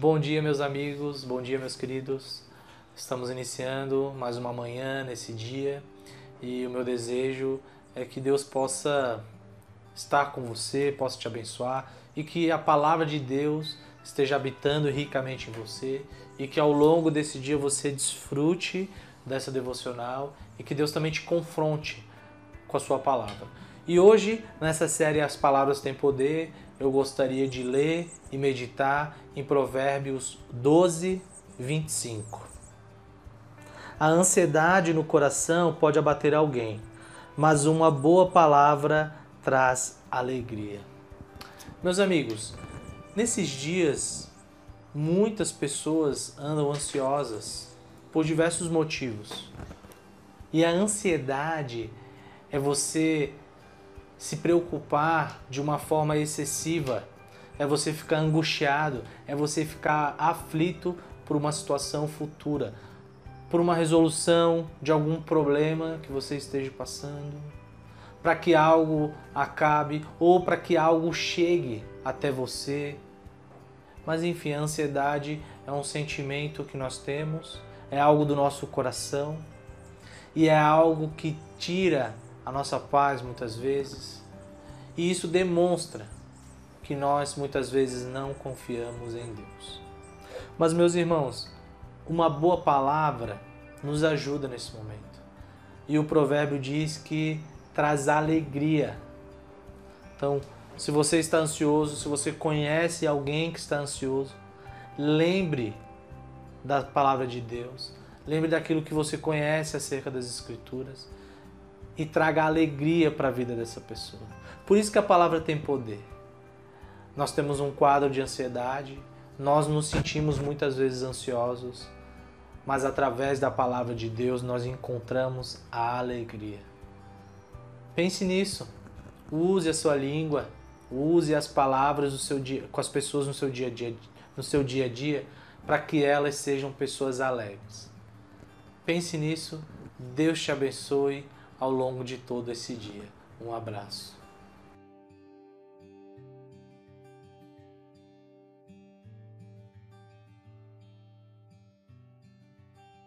Bom dia, meus amigos, bom dia, meus queridos. Estamos iniciando mais uma manhã nesse dia e o meu desejo é que Deus possa estar com você, possa te abençoar e que a palavra de Deus esteja habitando ricamente em você e que ao longo desse dia você desfrute dessa devocional e que Deus também te confronte com a sua palavra. E hoje, nessa série As Palavras Têm Poder, eu gostaria de ler e meditar em Provérbios 12, 25. A ansiedade no coração pode abater alguém, mas uma boa palavra traz alegria. Meus amigos, nesses dias, muitas pessoas andam ansiosas por diversos motivos. E a ansiedade é você se preocupar de uma forma excessiva, é você ficar angustiado, é você ficar aflito por uma situação futura, por uma resolução de algum problema que você esteja passando, para que algo acabe ou para que algo chegue até você. Mas enfim, a ansiedade é um sentimento que nós temos, é algo do nosso coração e é algo que tira a nossa paz muitas vezes. E isso demonstra que nós muitas vezes não confiamos em Deus. Mas, meus irmãos, uma boa palavra nos ajuda nesse momento. E o provérbio diz que traz alegria. Então, se você está ansioso, se você conhece alguém que está ansioso, lembre da palavra de Deus, lembre daquilo que você conhece acerca das Escrituras e traga alegria para a vida dessa pessoa. Por isso que a palavra tem poder. Nós temos um quadro de ansiedade, nós nos sentimos muitas vezes ansiosos, mas através da palavra de Deus nós encontramos a alegria. Pense nisso. Use a sua língua, use as palavras do seu dia, com as pessoas no seu dia a dia, no seu dia a dia, para que elas sejam pessoas alegres. Pense nisso. Deus te abençoe ao longo de todo esse dia. Um abraço.